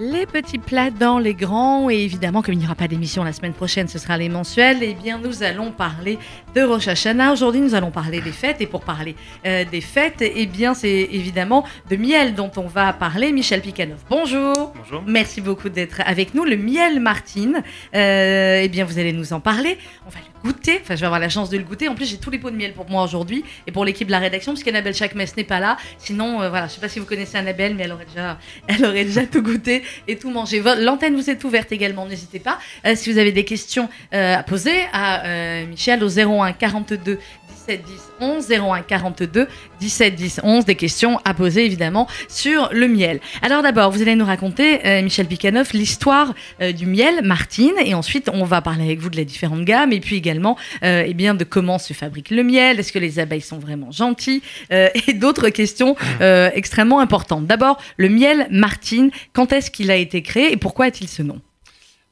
Les petits plats dans les grands, et évidemment, comme il n'y aura pas d'émission la semaine prochaine, ce sera les mensuels, eh bien, nous allons parler de Rosh Hashanah. Aujourd'hui, nous allons parler des fêtes, et pour parler euh, des fêtes, eh bien, c'est évidemment de miel dont on va parler. Michel Picanov, bonjour. Bonjour. Merci beaucoup d'être avec nous. Le miel Martine, euh, eh bien, vous allez nous en parler. On va le goûter, enfin, je vais avoir la chance de le goûter. En plus, j'ai tous les pots de miel pour moi aujourd'hui, et pour l'équipe de la rédaction, puisqu'Annabelle Chakmes n'est pas là. Sinon, euh, voilà, je sais pas si vous connaissez Annabelle, mais elle aurait déjà, elle aurait déjà tout goûté et tout mangé. L'antenne vous est ouverte également, n'hésitez pas. Euh, si vous avez des questions euh, à poser à Michel au 01 42 17 10 11 01 42 17 10 11 des questions à poser évidemment sur le miel. Alors d'abord, vous allez nous raconter euh, Michel Picanov l'histoire euh, du miel Martine et ensuite on va parler avec vous de la différentes gammes et puis également euh, eh bien de comment se fabrique le miel, est-ce que les abeilles sont vraiment gentilles et d'autres questions extrêmement importantes. D'abord, le miel Martine, quand est-ce qu'il a été créé et pourquoi a-t-il ce nom?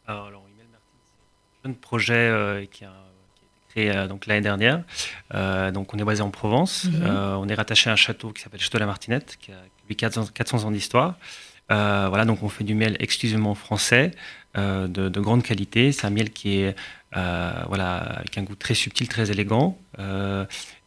Alors, alors, Email Martin, c'est un jeune projet qui, a, créé euh, donc l'année dernière. Euh, donc, on est basé en Provence. Mhm. Euh, on est rattaché à un château qui s'appelle Château la Martinette, qui a lui 400, 400 ans d'histoire. Euh, voilà, donc on fait du miel exclusivement français, euh, de, de grande qualité. C'est un miel qui est euh, voilà, avec un goût très subtil, très élégant.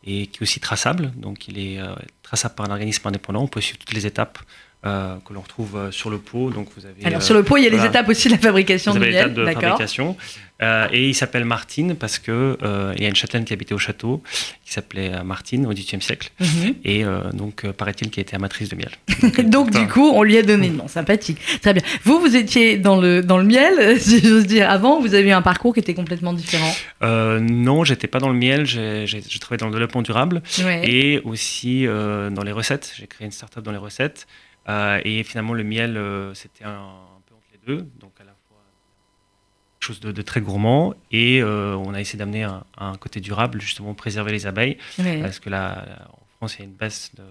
et qui est aussi traçable, donc il est traçable par un organisme indépendant. On peut suivre toutes les étapes euh, que l'on retrouve euh, sur le pot. Donc vous avez Alors sur le pot, il y a les étapes aussi de la fabrication Vous du avez miel. de fabrication. Euh, et il s'appelle Martine parce que il y a une châtelaine qui habitait au château, qui s'appelait Martine au XVIIIe siècle. Mhm. Et donc, paraît-il qu'elle était amatrice de miel. Donc du coup, on lui a donné le nom, sympathique. Très bien. Vous, vous étiez dans le, dans le miel, si j'ose dire. Avant, vous avez eu un parcours qui était complètement différent. Euh, non, j'étais pas dans le miel, j'ai travaillé dans le développement durable Ouais. et aussi euh, dans les recettes. J'ai créé une start-up dans les recettes. Euh, et finalement, le miel, euh, c'était un, un peu entre les deux. Donc, à la fois quelque chose de, de très gourmand et euh, on a essayé d'amener un, un côté durable, justement, préserver les abeilles. Parce que là, en France, il y a une baisse de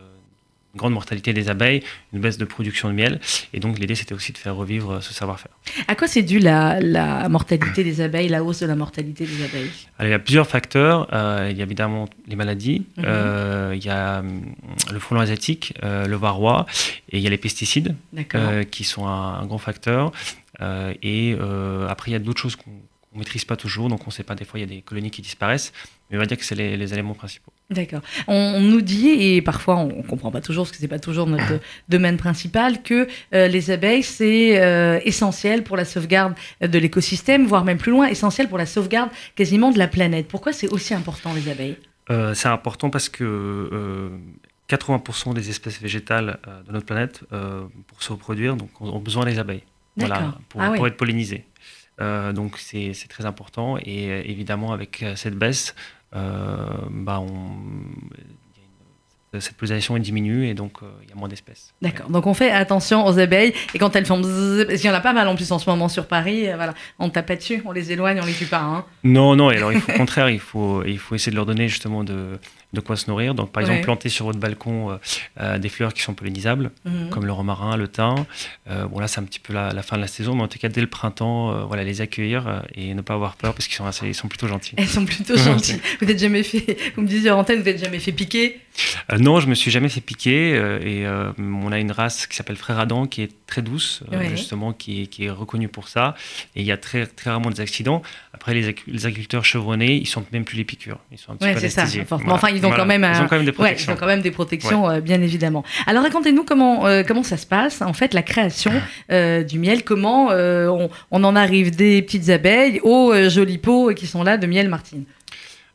une grande mortalité des abeilles, une baisse de production de miel. Et donc, l'idée, c'était aussi de faire revivre ce savoir-faire. À quoi c'est dû la, la mortalité des abeilles, la hausse de la mortalité des abeilles? Alors, il y a plusieurs facteurs. Euh, il y a évidemment les maladies. Mhm. Euh, il y a hum, le frelon asiatique, euh, le varroa. Et il y a les pesticides, euh, qui sont un, un grand facteur. Euh, et euh, après, il y a d'autres choses qu'on ne maîtrise pas toujours. Donc, on ne sait pas, des fois, il y a des colonies qui disparaissent. Mais on va dire que c'est les, les éléments principaux. D'accord. On, on nous dit, et parfois on ne comprend pas toujours, parce que c'est pas toujours notre domaine principal, que euh, les abeilles, c'est euh, essentiel pour la sauvegarde de l'écosystème, voire même plus loin, essentiel pour la sauvegarde quasiment de la planète. Pourquoi c'est aussi important, les abeilles? Euh, c'est important parce que euh, 80% des espèces végétales de notre planète, pour se reproduire, donc, ont besoin des abeilles voilà, D'accord. pour, Ah oui. pour être pollinisées. Donc c'est très important et évidemment avec cette baisse, bah, on, cette pollinisation diminue et donc euh, il y a moins d'espèces. D'accord. Donc on fait attention aux abeilles, et quand elles font bzzz, parce qu'il y en a pas mal en plus en ce moment sur Paris, euh, voilà, on tape pas dessus, on les éloigne, on les tue pas. Hein. Non, non, et alors il faut au contraire, il faut, il faut essayer de leur donner justement de, de quoi se nourrir. Donc par exemple, planter sur votre balcon euh, euh, des fleurs qui sont pollinisables. Mhm. comme le romarin, le thym. Euh, bon là c'est un petit peu la, la fin de la saison, mais en tout cas dès le printemps, euh, voilà, les accueillir et ne pas avoir peur parce qu'ils sont, assez- ils sont plutôt gentils. Elles sont plutôt gentilles. vous n'êtes jamais fait, vous me disiez en antenne, vous n'êtes jamais fait piquer? Non, je me suis jamais fait piquer et on a une race qui s'appelle Frère Adam qui est très douce, Ouais. justement, qui est, qui est reconnue pour ça. Et il y a très, très rarement des accidents. Après, les, agriculteurs chevronnés, ils sentent même plus les piqûres. Ils sont un petit Ouais, peu c'est ça. Enfin, enfin, ils ont quand même Ils un- ont quand même des Ouais, ils protections. ont quand même des protections, euh, bien évidemment. Alors racontez-nous comment, euh, comment ça se passe, en fait, la création euh, du miel, comment euh, on, on en arrive des petites abeilles aux jolis pots qui sont là de miel Martine?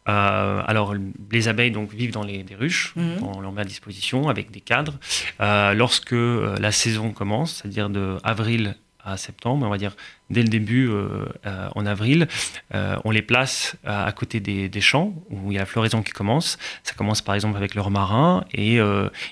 Euh, alors, les abeilles donc, vivent dans les, des ruches, Mhm. on leur met à disposition avec des cadres. Euh, lorsque la saison commence, c'est-à-dire de avril à septembre, on va dire dès le début euh, euh, en avril, euh, on les place à, à côté des, des champs où il y a la floraison qui commence. Ça commence par exemple avec le romarin et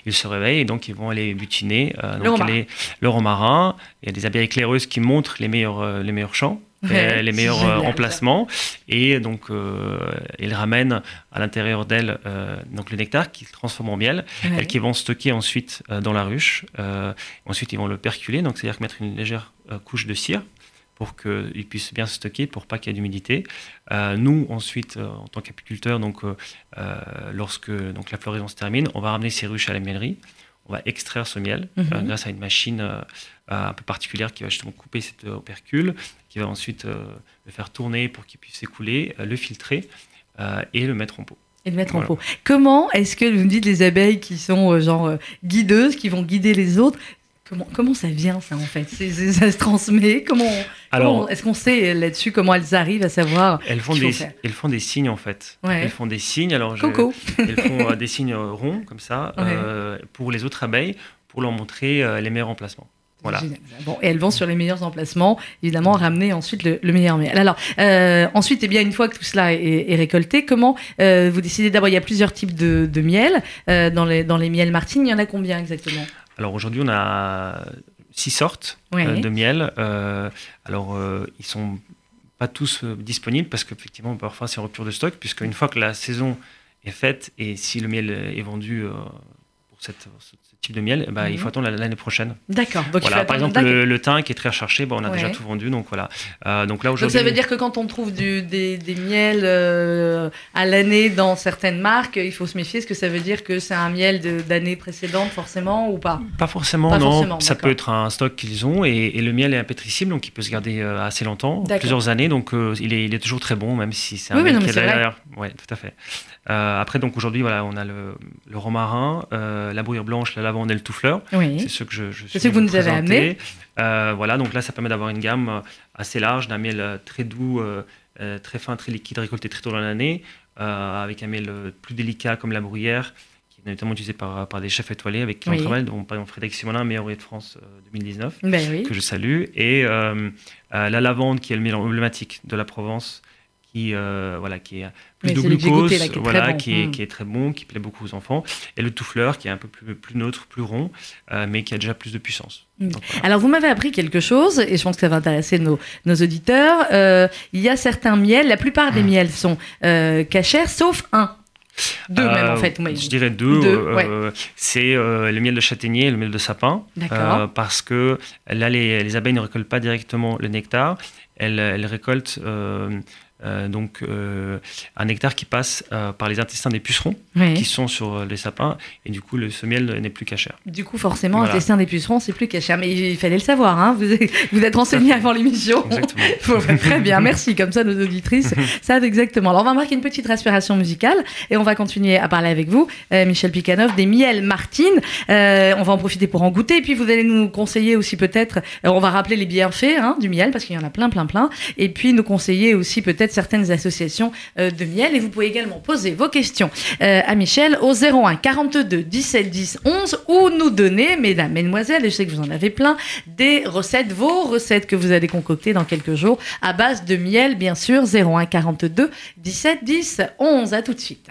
ils se réveillent et donc ils vont aller butiner. euh, Le donc romarin. les- le romarin. Il y a des abeilles éclaireuses qui montrent les meilleurs, les meilleurs champs. Ouais, les- meilleurs génial, euh, ça. emplacements. Et donc euh, ils ramènent à l'intérieur d'elles euh, donc le nectar qu'ils transforment en miel. Ouais. elles qui vont stocker ensuite euh, dans la ruche. Euh, ensuite ils vont le perculer. Donc c'est à dire mettre une légère euh, couche de cire pour qu'ils puissent bien se stocker pour pas qu'il y ait d'humidité. Euh, nous ensuite euh, en tant qu'apiculteurs donc euh, euh, lorsque donc la floraison se termine on va ramener ces ruches à la miellerie on va extraire ce miel mhm. grâce à une machine un peu particulière qui va justement couper cet opercule, qui va ensuite le faire tourner pour qu'il puisse s'écouler, le filtrer et le mettre en pot. Et le mettre en pot. Comment est-ce que vous me dites les abeilles qui sont genre guideuses, qui vont guider les autres, Comment, comment ça vient, ça, en fait? Ça se transmet? Comment, Alors, Est-ce qu'on sait là-dessus comment elles arrivent à savoir elles font, des, elles font des signes, en fait. Elles font des signes. Alors, Coco Elles font euh, des signes ronds, comme ça, euh, pour les autres abeilles, pour leur montrer euh, les meilleurs emplacements. Voilà. Bon, et elles vont sur les meilleurs emplacements, évidemment, ramener ensuite le, meilleur miel. Alors, ensuite, eh bien, une fois que tout cela est, récolté, comment vous décidez D'abord, il y a plusieurs types de, de miel dans, les, dans les miels Martine. Il y en a combien exactement? Alors aujourd'hui, on a six sortes euh, de miel. Euh, alors, euh, ils sont pas tous disponibles parce qu'effectivement, parfois, c'est rupture de stock, puisque une fois que la saison est faite et si le miel est vendu pour cette, de miel, ben, il faut mhm. attendre l'année prochaine. D'accord. Voilà, par exemple, le, thym qui est très recherché, bon, on a déjà tout vendu. Donc voilà. Euh, donc là. Donc ça veut dire que quand on trouve du, des, des, miels euh, à l'année dans certaines marques, il faut se méfier. Est-ce que ça veut dire que c'est un miel d'année précédente forcément ou pas? Pas forcément, non. ça peut être un stock qu'ils ont et, le miel est impétricible, donc il peut se garder euh, assez longtemps, plusieurs années. Donc il, est, il, est, toujours très bon, même si c'est un miel qui est derrière. Oui, tout à fait. Après, donc aujourd'hui, voilà, on a le, le romarin, la bruyère blanche, la lavande et le tout-fleur. C'est ce que je, je C'est ce que vous nous avez amené. Euh, voilà, donc là, ça permet d'avoir une gamme euh, assez large d'un miel euh, très doux, très fin, très liquide, récolté très tôt dans l'année, avec un miel plus délicat comme la bruyère, qui est notamment utilisé par, par des chefs étoilés avec qui on travaille, dont par exemple Frédéric Simonin, meilleur ouvrier de France 2019, ben que je salue, et la lavande, qui est le miel emblématique de la Provence, qui, voilà, qui est plus de glucose, qui, est voilà, qui, est, hmm. qui, est, très bon, qui plaît beaucoup aux enfants, et le tout-fleur qui est un peu plus, plus neutre, plus rond, euh, mais qui a déjà plus de puissance. Hmm. Alors vous m'avez appris quelque chose, et je pense que ça va intéresser nos, nos auditeurs. Euh, il y a certains miels, la plupart des hmm. miels sont euh, cachers, sauf un. Deux même en fait. Je dirais deux. c'est le miel de châtaignier et le miel de sapin. parce que là, les, les, abeilles ne récoltent pas directement le nectar. Elles, elles récoltent euh, donc euh, un nectar qui passe euh, par les intestins des pucerons qui sont sur les sapins et du coup le, ce miel n'est plus cachère. Du coup forcément l'intestin des pucerons c'est plus cachère mais il fallait le savoir hein. vous, êtes, vous êtes renseigné avant l'émission. Exactement. très bien merci comme ça nos auditrices savent exactement. Alors on va marquer une petite respiration musicale et on va continuer à parler avec vous Michel Picanov des miels Martine. on va en profiter pour en goûter et puis vous allez nous conseiller aussi peut-être on va rappeler les bienfaits hein, du miel parce qu'il y en a plein plein plein et puis nous conseiller aussi peut-être certaines associations euh, de miel. Et vous pouvez également poser vos questions euh, à Michel au 01 42 17 10 11 ou nous donner, mesdames, mesdemoiselles, et je sais que vous en avez plein, des recettes, vos recettes que vous allez concocter dans quelques jours à base de miel, bien sûr. 01 42 17 10 11. À tout de suite.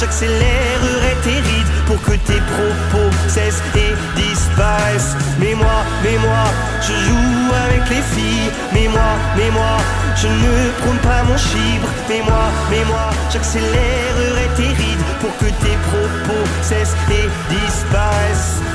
j'accélérerai tes rides pour que tes propos cessent et disparaissent. Mais moi, mais moi, je joue avec les filles. Mais moi, mais moi, je ne prône pas mon chibre. Mais moi, mais moi, j'accélérerai tes rides pour que tes propos cessent et disparaissent.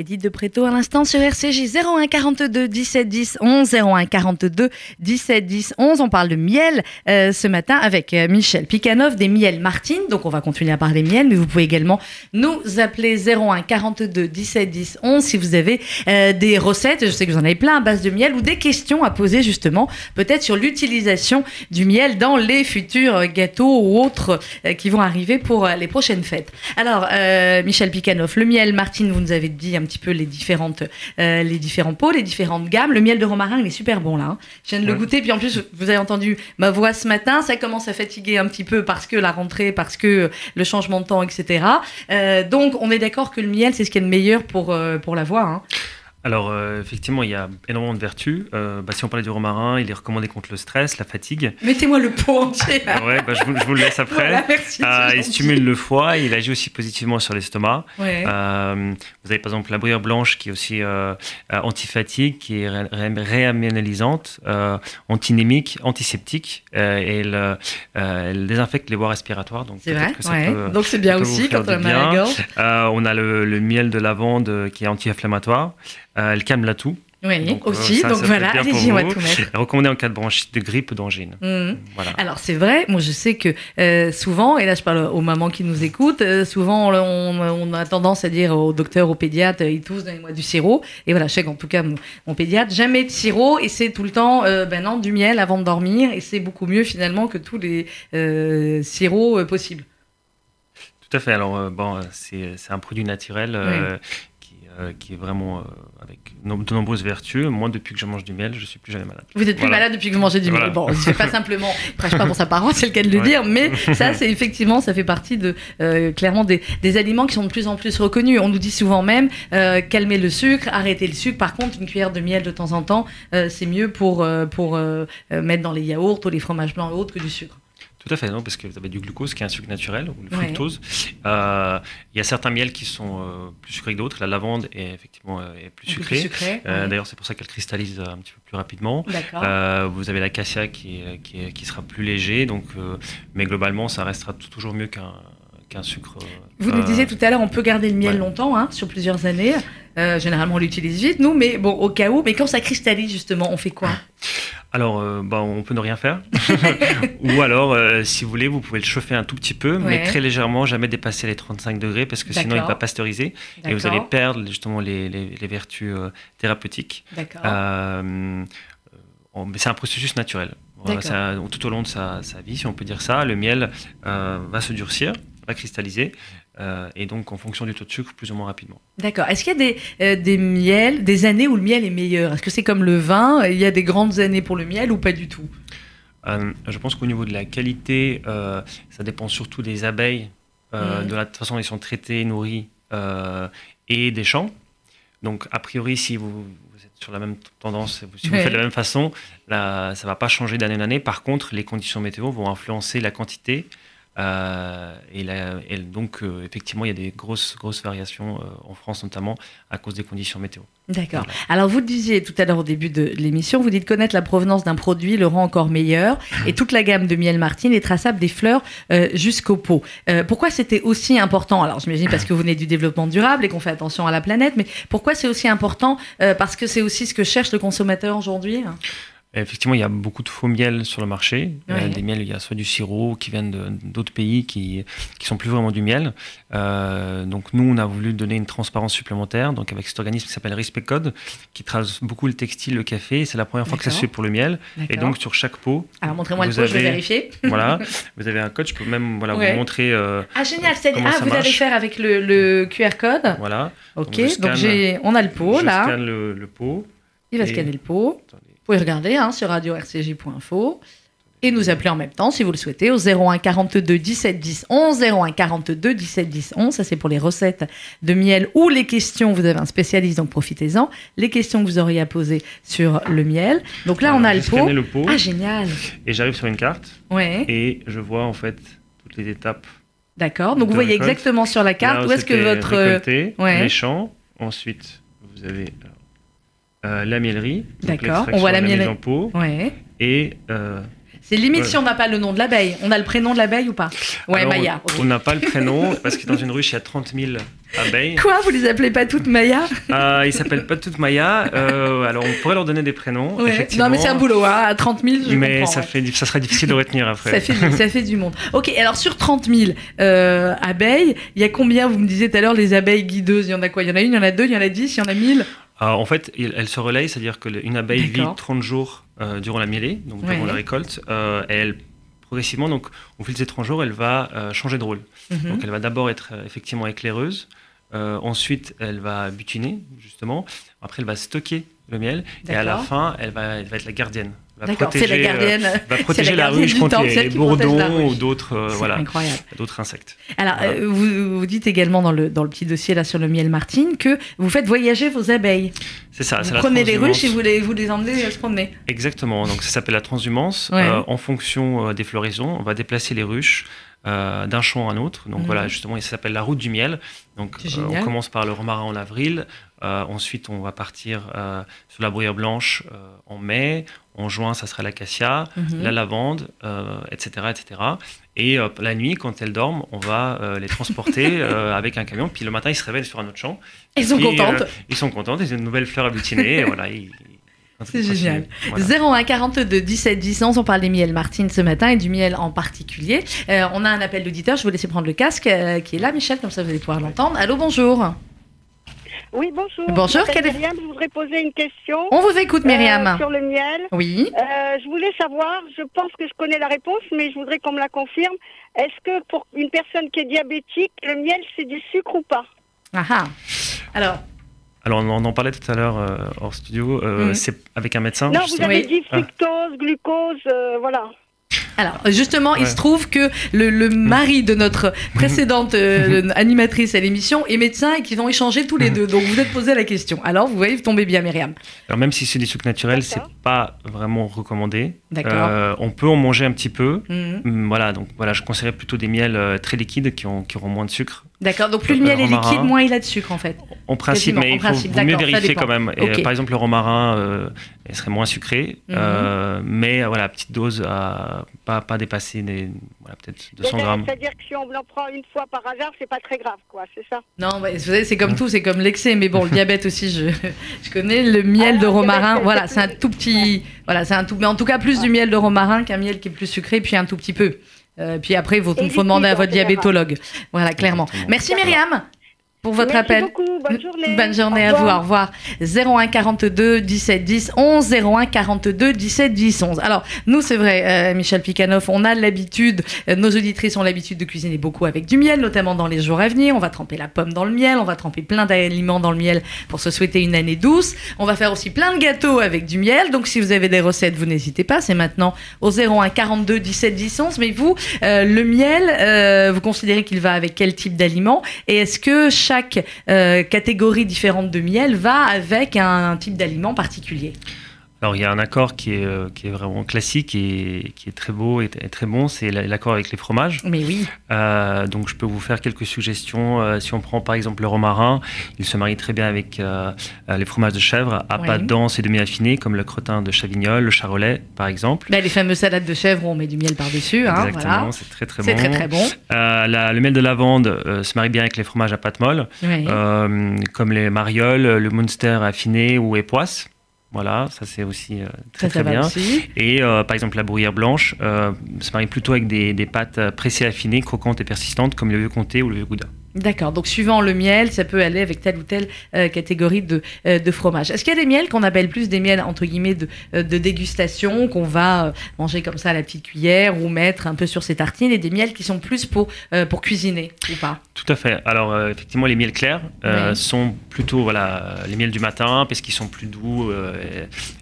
Edith de Préto à l'instant sur RCJ 01 42 17 10 11 01 42 17 10 11. On parle de miel euh, ce matin avec euh, Michel Picanov des Miel Martine. Donc on va continuer à parler miel, mais vous pouvez également nous appeler 01 42 17 10 11 si vous avez euh, des recettes. Je sais que vous en avez plein à base de miel ou des questions à poser justement peut-être sur l'utilisation du miel dans les futurs gâteaux ou autres qui vont arriver pour les prochaines fêtes. Alors Michel Picanov, le miel Martine, vous nous avez dit un petit peu les différentes, euh, les différents pots, les différentes gammes. Le miel de romarin, il est super bon là. hein. Je viens de le goûter, puis en plus, vous avez entendu ma voix ce matin, ça commence à fatiguer un petit peu parce que la rentrée, parce que le changement de temps, etc. Euh, donc, on est d'accord que le miel, c'est ce qui est le meilleur pour, euh, pour la voix. hein. Alors, euh, effectivement, il y a énormément de vertus. Euh, bah, si on parlait du romarin, il est recommandé contre le stress, la fatigue. Mettez-moi le pot entier. là. Ouais, bah, je, vous, je vous le laisse après. Voilà, merci. Euh, il stimule le foie, il agit aussi positivement sur l'estomac. Ouais. Vous avez par exemple la bruyère blanche qui est aussi antifatigue, qui est ré- ré- antinémique, antiseptique, et elle, elle désinfecte les voies respiratoires. Donc C'est vrai, que ça ouais. peut- Donc c'est bien aussi quand on a mal à la gorge. On a le, le miel de lavande qui est anti-inflammatoire. Euh, elle calme la toux. Oui, Donc, euh, aussi. ça, donc ça voilà, allez-y, on va tout mettre. Recommandée en cas de bronchite, de grippe d'angine. Mhm. Voilà. Alors c'est vrai, moi je sais que euh, souvent, et là je parle aux mamans qui nous écoutent, euh, souvent on, on a tendance à dire au docteur, au pédiatre, ils tous donnez-moi du sirop. Et voilà, je sais qu'en tout cas mon, mon pédiatre, jamais de sirop et c'est tout le temps euh, ben non, du miel avant de dormir et c'est beaucoup mieux finalement que tous les sirops possibles. Tout à fait. Alors, euh, bon, c'est un produit naturel euh, euh, qui est vraiment euh, avec de nombreuses vertus. Moi, depuis que je mange du miel, je suis plus jamais malade. Vous êtes plus Voilà. malade depuis que vous mangez du miel. Bon, c'est pas simplement, il prêche pas pour sa parole, c'est le cas de le Ouais. dire, mais ça, c'est effectivement, ça fait partie de euh, clairement des, des aliments qui sont de plus en plus reconnus. On nous dit souvent même calmer le sucre, arrêter le sucre. Par contre, une cuillère de miel de temps en temps, c'est mieux pour pour mettre dans les yaourts ou les fromages blancs et autres que du sucre. Tout à fait, non, parce que vous avez du glucose qui est un sucre naturel, ou le Ouais. fructose. Euh, Il y a certains miels qui sont euh, plus sucrés que d'autres. La lavande est effectivement euh, est plus sucrée. sucré. Euh, ouais. D'ailleurs, c'est pour ça qu'elle cristallise euh, un petit peu plus rapidement. Euh, vous avez l'acacia qui, qui, qui sera plus léger, donc, euh, mais globalement, ça restera toujours mieux qu'un qu'un sucre. euh, Vous nous euh, disiez tout à l'heure, on peut garder le miel ouais. longtemps, hein, sur plusieurs années. Euh, généralement, on l'utilise vite, nous, mais bon, au cas où. Mais quand ça cristallise, justement, on fait quoi? Alors, euh, bah, on peut ne rien faire. Ou alors, euh, si vous voulez, vous pouvez le chauffer un tout petit peu, Ouais. mais très légèrement, jamais dépasser les 35 degrés, parce que sinon il va pasteuriser et vous allez perdre justement les, les- les vertus euh, thérapeutiques. D'accord. Euh, mais c'est un processus naturel. Voilà, ça- tout au long de sa, sa vie, si on peut dire ça, le miel euh, va se durcir, va cristalliser, euh, et donc en fonction du taux de sucre, plus ou moins rapidement. D'accord. Est-ce qu'il y a des, euh, des miels, des années où le miel est meilleur? Est-ce que c'est comme le vin? Il y a des grandes années pour le miel ou pas du tout? Euh, je pense qu'au niveau de la qualité, ça dépend surtout des abeilles, Mhm. de la façon dont ils sont traités, nourris et des champs. Donc, a priori, si vous, vous êtes sur la même tendance, si vous Ouais. faites de la même façon, là, ça ne va pas changer d'année en année. Par contre, les conditions météo vont influencer la quantité et, et, donc, effectivement, il y a des grosses, grosses variations en France, notamment à cause des conditions météo. D'accord. Alors, vous disiez tout à l'heure au début de l'émission, vous dites connaître la provenance d'un produit le rend encore meilleur. Et toute la gamme de miel Martine est traçable des fleurs jusqu'au pot. pourquoi c'était aussi important? Alors, j'imagine parce que vous venez du développement durable et qu'on fait attention à la planète, mais pourquoi c'est aussi important Parce que c'est aussi ce que cherche le consommateur aujourd'hui? Effectivement, il y a beaucoup de faux miel sur le marché. des miels, il y a soit du sirop qui viennent d'autres pays qui qui sont plus vraiment du miel. Euh, donc nous, on a voulu donner une transparence supplémentaire. Donc avec cet organisme qui s'appelle Respect Code, qui trace beaucoup le textile, le café. C'est la première fois que ça se fait pour le miel. Et donc sur chaque pot. Alors montrez-moi le pot, je vais vérifier. voilà, vous avez un code. Je peux même voilà vous montrer. Euh, ah génial, c'est ah vous allez faire avec le, QR code. Voilà. Ok, donc, j'ai, on a le pot là. Scanne le, le pot. Il va scanner le pot pouvez regarder hein, sur radio-rcj.info et nous appeler en même temps si vous le souhaitez au 01 42 17 10 11 01 42 17 10 11 ça c'est pour les recettes de miel ou les questions. Vous avez un spécialiste donc profitez-en. Les questions que vous auriez à poser sur le miel. Donc là on a le pot. le pot. Ah génial. Et j'arrive sur une carte. Ouais. et je vois en fait toutes les étapes d'accord. Donc vous voyez exactement sur la carte où, est-ce que votre récolté, ouais. les champs ensuite vous avez euh, la miellerie. D'accord, on voit la, miellerie. en pot. Ouais. Et. Euh, c'est limite si on n'a pas le nom de l'abeille. On a le prénom de l'abeille ou pas? Ouais, Maya. On n'a pas le prénom parce que dans une ruche, il y a 30 000 abeilles. Quoi Vous les appelez pas toutes Maya? Euh, Ils s'appellent pas toutes Maya. Euh, alors, on pourrait leur donner des prénoms. Non, mais c'est un boulot. Hein. À 30 000, je Mais ça, fait, ça serait difficile de retenir après. ça, fait, ça fait du monde. Ok, alors sur 30 000 euh, abeilles, il y a combien? Vous me disiez tout à l'heure les abeilles guideuses. Il y en a quoi? Il y en a une, il y en a deux, il y en a dix, il y en a mille? En fait, elle se relaye, c'est-à-dire qu'une abeille vit 30 jours euh, durant la mielée, donc durant la récolte, euh, et elle progressivement, donc au fil de ces 30 jours, elle va euh, changer de rôle. Mhm. Donc elle va d'abord être effectivement éclaireuse, ensuite elle va butiner justement, après elle va stocker le miel, et à la fin elle va, elle va être la gardienne D'accord, c'est la gardienne. Euh, va protéger la, ruche contre les, bourdons ou d'autres euh, voilà, d'autres insectes. Alors, euh, vous, vous, dites également dans le, dans le petit dossier là sur le miel Martine que vous faites voyager vos abeilles. C'est ça. Vous prenez les ruches et vous les, vous les emmenez se promener. Exactement. Donc ça s'appelle la transhumance. en fonction des floraisons, on va déplacer les ruches. d'un champ à un autre. Donc voilà, mhm. justement, ça s'appelle la route du miel. Donc on commence par le romarin en avril, ensuite on va partir sur la bruyère blanche en mai, en juin, ça sera l'acacia, mhm. la lavande, etc., euh, etc. Et euh, la nuit, quand elles dorment, on va euh, les transporter avec un camion. Puis le matin, ils se réveillent sur un autre champ. Ils sont contentes. ils sont contents. Ils ont une nouvelle fleur à butiner. voilà, c'est génial. 01 42 17 10 11, on parle des miels Martine ce matin et du miel en particulier. on a un appel d'auditeur, je vous laisser prendre le casque qui est là, Michel, comme ça vous allez pouvoir l'entendre. Allô, bonjour. Oui, bonjour. Bonjour, quelle est... Myriam, je voudrais poser une question. On vous écoute, Myriam. Euh, sur le miel. Oui. Euh, je voulais savoir, je pense que je connais la réponse, mais je voudrais qu'on me la confirme. Est-ce que pour une personne qui est diabétique, le miel, c'est du sucre ou pas? Ah ah. Alors, alors, on en parlait tout à l'heure euh, hors studio. Mhm. C'est avec un médecin. Non, vous avez dit fructose, glucose, voilà. Alors, justement, il se trouve que le, mari de notre précédente euh, animatrice à l'émission est médecin et qu'ils ont échangé tous les deux. Donc, vous êtes posé la question. Alors, vous voyez, vous tombez bien, Myriam. Alors, même si c'est des sucres naturels, c'est pas vraiment recommandé. D'accord. Euh, on peut en manger un petit peu. Hum, voilà, donc voilà, je conseillerais plutôt des miels euh, très liquides qui, ont, qui auront moins de sucre. D'accord, donc plus le miel est liquide, moins il a de sucre en fait. En principe, mais il faut, mieux vérifier quand même. par exemple, le romarin, euh, il serait moins sucré, mhm. euh, mais voilà, petite dose, à pas, pas dépasser des, voilà, peut-être 200 grammes. C'est-à-dire que si on en prend une fois par hasard, c'est pas très grave, quoi, c'est ça? Non, c'est comme tout, c'est comme l'excès, mais bon, le diabète aussi, je, je connais. Le miel ah, de romarin, voilà, c'est un tout petit, voilà, c'est un tout, mais en tout cas plus du miel de romarin qu'un miel qui est plus sucré, puis un tout petit peu. Euh, puis après, il faut, faut demander à votre diabétologue. Voilà, clairement. Merci Myriam pour votre Merci appel. Beaucoup. Bonne journée. Bonne journée à vous. Au revoir. 01 42 17 10 11 01 42 17 10 11. Alors, nous, c'est vrai, euh, Michel Picanoff, on a l'habitude, euh, nos auditrices ont l'habitude de cuisiner beaucoup avec du miel, notamment dans les jours à venir. On va tremper la pomme dans le miel, on va tremper plein d'aliments dans le miel pour se souhaiter une année douce. On va faire aussi plein de gâteaux avec du miel. Donc, si vous avez des recettes, vous n'hésitez pas. C'est maintenant au 01 42 17 10 11. Mais vous, euh, le miel, vous considérez qu'il va avec quel type d'aliments Et est-ce que chaque euh, catégorie différente de miel va avec un, type d'aliment particulier Alors il y a un accord qui est, euh, qui est vraiment classique et qui est très beau et, très bon, c'est l'accord avec les fromages. Mais oui. Euh, donc je peux vous faire quelques suggestions. Euh, si on prend par exemple le romarin, il se marie très bien avec les fromages de chèvre à pâte dense et demi-affinée, comme le crottin de Chavignol, le charolais par exemple. Bah, les fameuses salades de chèvre où on met du miel par-dessus. Hein, Exactement, c'est très très bon. C'est très très bon. le miel de lavande se marie bien avec les fromages à pâte molle, comme les marioles, le Munster affiné ou époisse. Voilà, ça c'est aussi euh, très très, bien. Et euh, par exemple la bruyère blanche euh, se marie plutôt avec des, des pâtes pressées affinées, croquantes et persistantes comme le vieux comté ou le vieux gouda. D'accord, donc suivant le miel, ça peut aller avec telle ou telle euh, catégorie de, euh, de fromage. Est-ce qu'il y a des miels qu'on appelle plus des miels entre guillemets de, euh, de dégustation, qu'on va manger comme ça à la petite cuillère ou mettre un peu sur ses tartines, et des miels qui sont plus pour, pour cuisiner ou pas? Tout à fait. Alors effectivement, les miels clairs sont plutôt voilà, les miels du matin parce qu'ils sont plus doux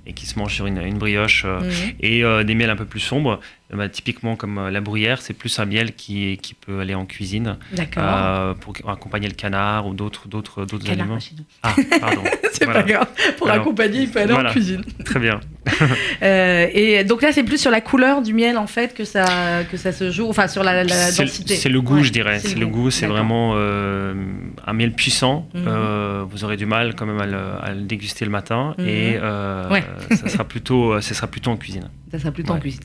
et, qui se mangent sur une, une brioche, mhm. et des miels un peu plus sombres bah, typiquement comme euh, la bruyère, c'est plus un miel qui, qui peut aller en cuisine euh, pour accompagner le canard ou d'autres d'autres d'autres aliments. Ah, pardon. c'est pas grave. Pour accompagner, il peut aller en cuisine. Très bien. euh, et donc là, c'est plus sur la couleur du miel en fait que ça que ça se joue, enfin sur la, densité. C'est le goût, je dirais. C'est le, goût. C'est vraiment euh, un miel puissant. Mhm. vous aurez du mal quand même à le, à le déguster le matin mhm. et ça sera plutôt, ça sera plutôt en cuisine. Ça sera plutôt en cuisine.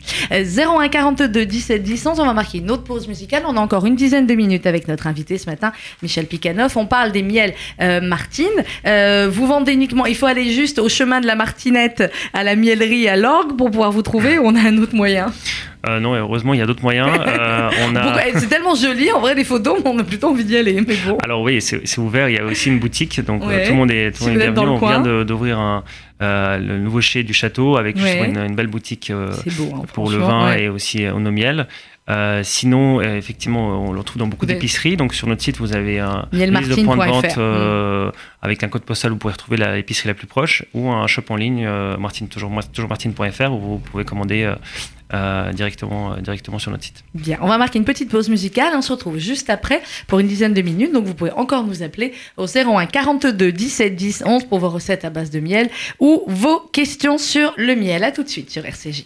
01 42 17 10 On va marquer une autre pause musicale. On a encore une dizaine de minutes avec notre invité ce matin, Michel Picanoff. On parle des miels euh, Martine. Euh, vous vendez uniquement. Il faut aller juste au chemin de la Martinette à la miellerie à l'orgue pour pouvoir vous trouver. Ou on a un autre moyen? Euh, non, heureusement, il y a d'autres moyens. Euh, c'est tellement joli, en vrai, les photos, on a plutôt envie d'y aller. Mais bon. Alors oui, c'est ouvert, il y a aussi une boutique, donc tout le monde est, tout le monde est bienvenu. On vient d'ouvrir un, euh, le nouveau chez du château avec une, belle boutique euh, hein, pour le vin et aussi euh, nos miels. sinon, effectivement, on le retrouve dans beaucoup d'épiceries. Donc, sur notre site, vous avez un liste de points de vente mm. avec un code postal. Vous pouvez retrouver l'épicerie la, plus proche ou un shop en ligne, martine, toujours, toujours martine.fr, où vous pouvez commander euh, directement, euh, directement sur notre site. Bien, on va marquer une petite pause musicale. On se retrouve juste après pour une dizaine de minutes. Donc vous pouvez encore nous appeler au 01 42 17 10 11 pour vos recettes à base de miel ou vos questions sur le miel. À tout de suite sur RCJ.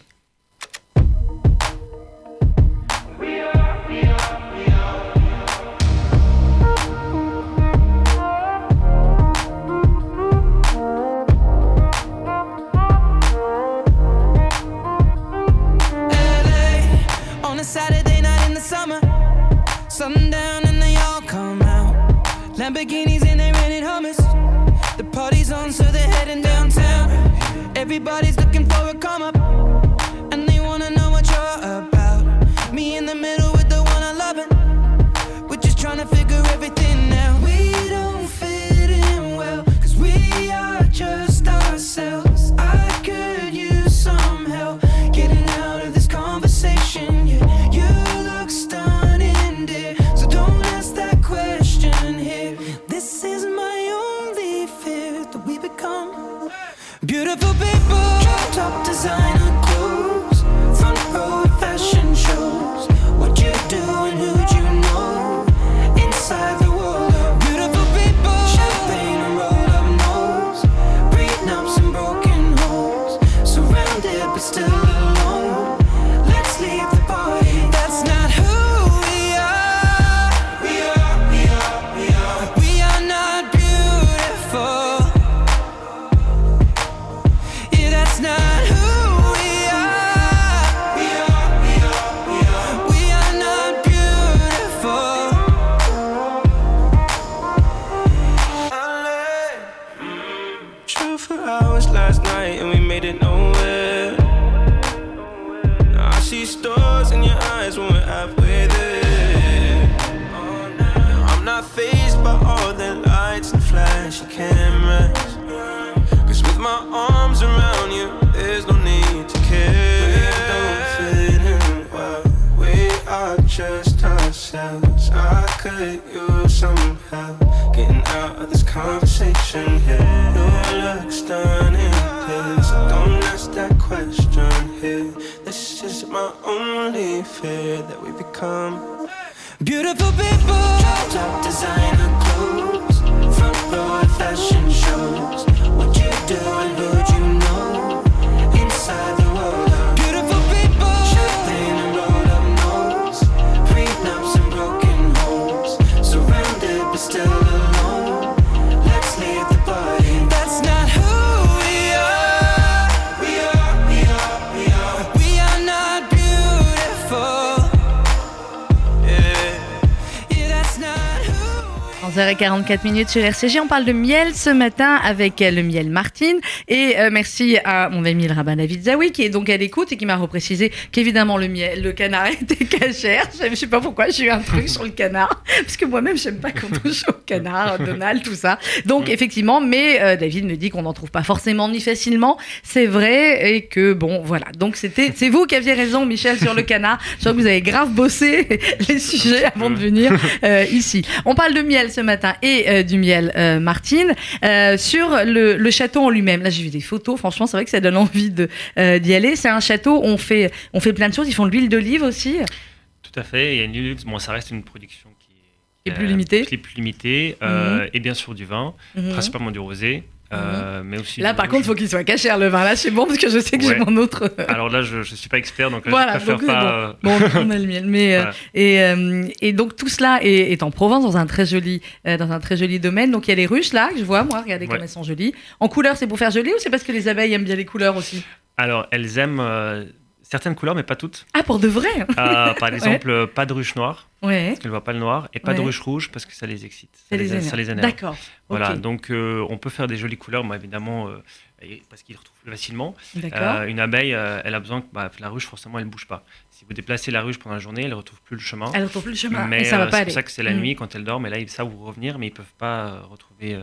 Lamborghinis and they rented hummus. The party's on, so they're heading downtown. Everybody's looking for a come up, 11h44 minutes sur RCG. On parle de miel ce matin avec le miel Martine. Et euh, merci à mon ami le rabbin David Zawi qui est donc à l'écoute et qui m'a reprécisé qu'évidemment le miel, le canard était cachère. Je ne sais pas pourquoi j'ai eu un truc sur le canard. Parce que moi-même, j'aime pas qu'on touche au canard, Donald, tout ça. Donc effectivement, mais euh, David me dit qu'on n'en trouve pas forcément ni facilement. C'est vrai et que bon, voilà. Donc c'était, c'est vous qui aviez raison, Michel, sur le canard. Je crois que vous avez grave bossé les sujets avant de venir euh, ici. On parle de miel ce matin et euh, du miel euh, Martine sur le, château en lui-même. Là, j'ai vu des photos. Franchement, c'est vrai que ça donne envie de d'y aller. C'est un château. On fait on fait plein de choses. Ils font de l'huile d'olive aussi. Tout à fait. Il y a une huile. Bon, ça reste une production qui est plus limitée. Qui est plus limitée. Mhm. Et bien sûr du vin, mhm. principalement du rosé. Euh, mhm. mais aussi là, par contre, il faut qu'il soit caché le vin. Là, c'est bon parce que je sais que j'ai mon autre. Alors là, je ne suis pas expert, donc voilà, je préfère pas. Bon, on a le miel. Mais, euh, et, euh, et, donc, tout cela est, est, en Provence, dans un, très joli, dans un très joli domaine. Donc, il y a les ruches là, que je vois, moi. Regardez comme elles sont jolies. En couleur, c'est pour faire joli ou c'est parce que les abeilles aiment bien les couleurs aussi? Alors, elles aiment certaines couleurs, mais pas toutes. Ah, pour de vrai? Par exemple, pas de ruche noire ouais. parce qu'elle voit pas le noir, et pas de ruche rouge parce que ça les excite, ça, les, ça les, énerve. D'accord. Voilà, donc euh, on peut faire des jolies couleurs, moi évidemment, euh, parce qu'ils retrouvent facilement. Euh, une abeille, elle a besoin que bah, la ruche, forcément, elle bouge pas. Si vous déplacez la ruche pendant la journée, elle ne retrouve plus le chemin. Elle ne retrouve plus le chemin, mais ça va pas C'est pour ça que c'est la mm. nuit, quand elle dort, mais là, ils savent où revenir, mais ils ne peuvent pas retrouver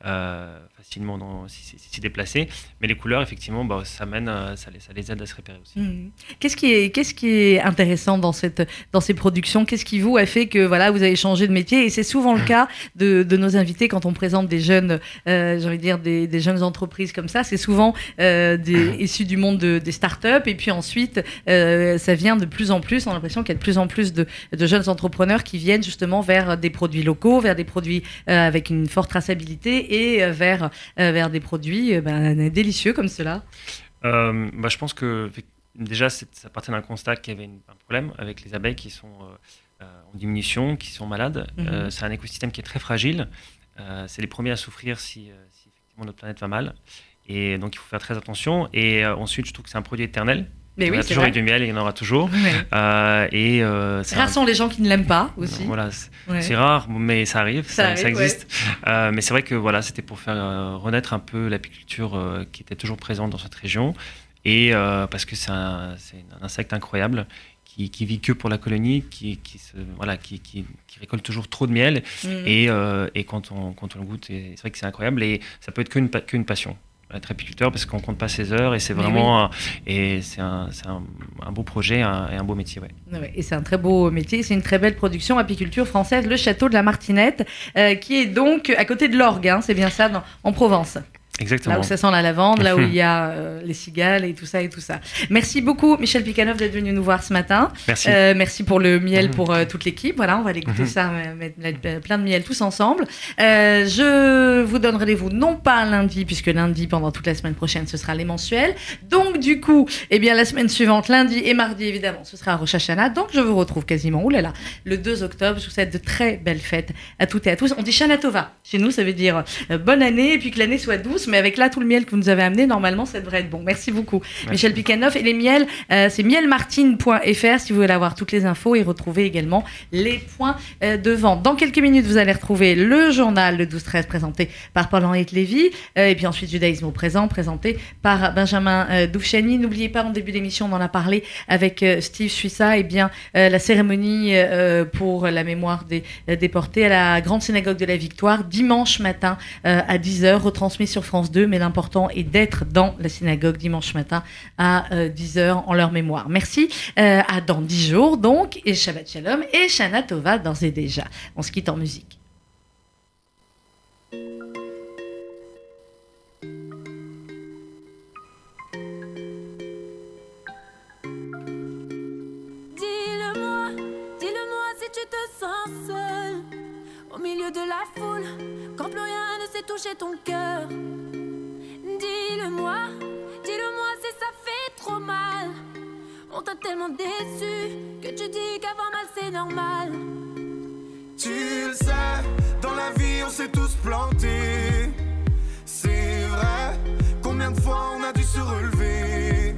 facilement s'y déplacer. Mais les couleurs, effectivement, bah, ça, mène, ça, les, ça les aide à se repérer aussi. Mm. Qu'est-ce qui, est, qu'est-ce qui est intéressant dans, cette, dans ces productions? Qu'est-ce qui vous a fait que voilà, vous avez changé de métier Et c'est souvent le cas de, de, nos invités quand on présente des jeunes, euh, j'ai envie de dire, des, des, jeunes entreprises comme ça. C'est souvent euh, des, issus du monde de, des startups. Et puis ensuite, euh, ça vient de plus en plus. On a l'impression qu'il y a de plus en plus de, de, jeunes entrepreneurs qui viennent justement vers des produits locaux, vers des produits euh, avec une forte traçabilité et vers, vers des produits ben, délicieux comme cela. Bah, je pense que déjà, ça partait d'un constat qu'il y avait un problème avec les abeilles qui sont en diminution, qui sont malades. Mhm. Euh, c'est un écosystème qui est très fragile. Euh, c'est les premiers à souffrir si, effectivement notre planète va mal. Et donc il faut faire très attention. Et ensuite, je trouve que c'est un produit éternel. Mais il y a toujours eu du miel et il y en aura toujours. et rares sont les gens qui ne l'aiment pas aussi. Voilà, c'est rare, mais ça arrive, ça, existe. mais c'est vrai que voilà, c'était pour faire renaître un peu l'apiculture qui était toujours présente dans cette région. Et parce que c'est un, un, insecte incroyable qui, vit que pour la colonie, qui, qui se, voilà, qui, qui, récolte toujours trop de miel. Mm. Et, euh, et, quand, on, quand on le goûte, c'est vrai que c'est incroyable. Et ça peut être qu'une passion être apiculteur parce qu'on compte pas ses heures et c'est vraiment un, et c'est un, un, un, beau projet et un beau métier ouais. et c'est un très beau métier c'est une très belle production apiculture française le château de la Martinette euh, qui est donc à côté de l'Orgue hein, c'est bien ça dans, en Provence Exactement. Là où ça sent la lavande, là où il y a euh, les cigales et tout ça et tout ça. Merci beaucoup, Michel Picanov, d'être venu nous voir ce matin. Merci. Euh, merci pour le miel mhm. pour euh, toute l'équipe. Voilà, on va aller goûter mhm. ça, mettre plein de miel tous ensemble. je vous donne rendez-vous non pas lundi, puisque lundi, pendant toute la semaine prochaine, ce sera les mensuels. Donc, du coup, eh bien, la semaine suivante, lundi et mardi, évidemment, ce sera Rosh Hashanah. Donc, je vous retrouve quasiment, oulala, le 2 octobre. Je vous souhaite de très belles fêtes à toutes et à tous. On dit Shana Tova. Chez nous, ça veut dire bonne année et puis que l'année soit douce mais avec là tout le miel que vous nous avez amené, normalement, ça devrait être bon. Merci beaucoup, Michel Picanov. Et les miels, euh, c'est mielmartine.fr si vous voulez avoir toutes les infos et retrouver également les points euh, de vente. Dans quelques minutes, vous allez retrouver le journal le 12-13 présenté par Paul-Henri Lévy euh, et puis ensuite Judaïsme au présent présenté par Benjamin Doufchani. N'oubliez pas, en début d'émission, on en a parlé avec Steve Suissa, et eh bien la cérémonie pour la mémoire des déportés à la Grande Synagogue de la Victoire dimanche matin à 10h, retransmis sur France 2, mais l'important est d'être dans la synagogue dimanche matin à 10h euh, en leur mémoire. Merci. Euh, à dans 10 jours, donc, et Shabbat Shalom et Shana Tova d'ores et déjà. On se quitte en musique. Milieu de la foule, quand plus rien ne sait toucher ton cœur. Dis-le-moi, dis-le-moi si ça fait trop mal. On t'a tellement déçu que tu dis qu'avoir mal c'est normal. Tu le sais, dans la vie on s'est tous plantés. C'est vrai, combien de fois on a dû se relever?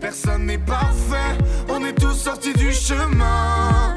Personne n'est parfait, on est tous sortis du chemin.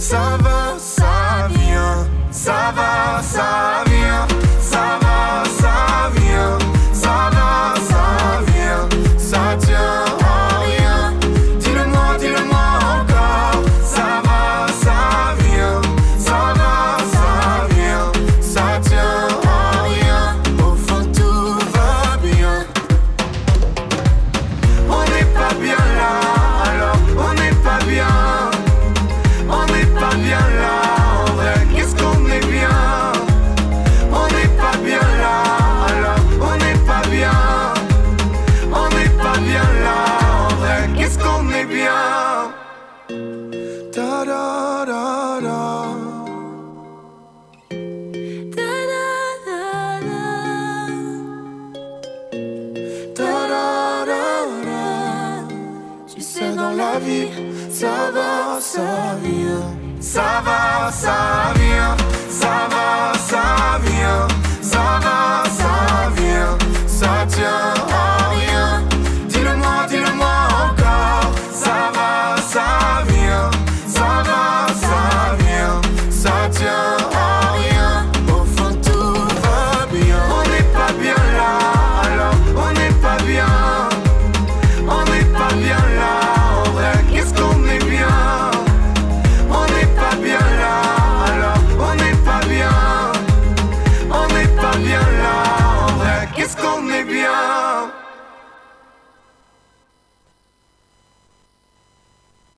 ça va, ça vient. Ça va, ça vient. La vie, ça va, ça vient. Ça va, ça vient.